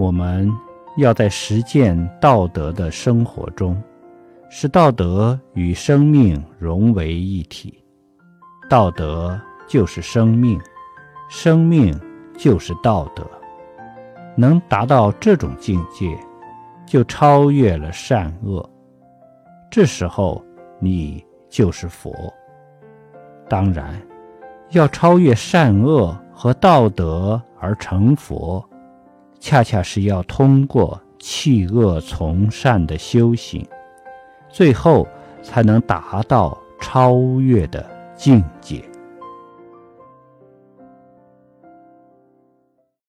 我们要在实践道德的生活中，使道德与生命融为一体。道德就是生命，生命就是道德。能达到这种境界，就超越了善恶。这时候，你就是佛。当然，要超越善恶和道德而成佛。恰恰是要通过弃恶从善的修行，最后才能达到超越的境界。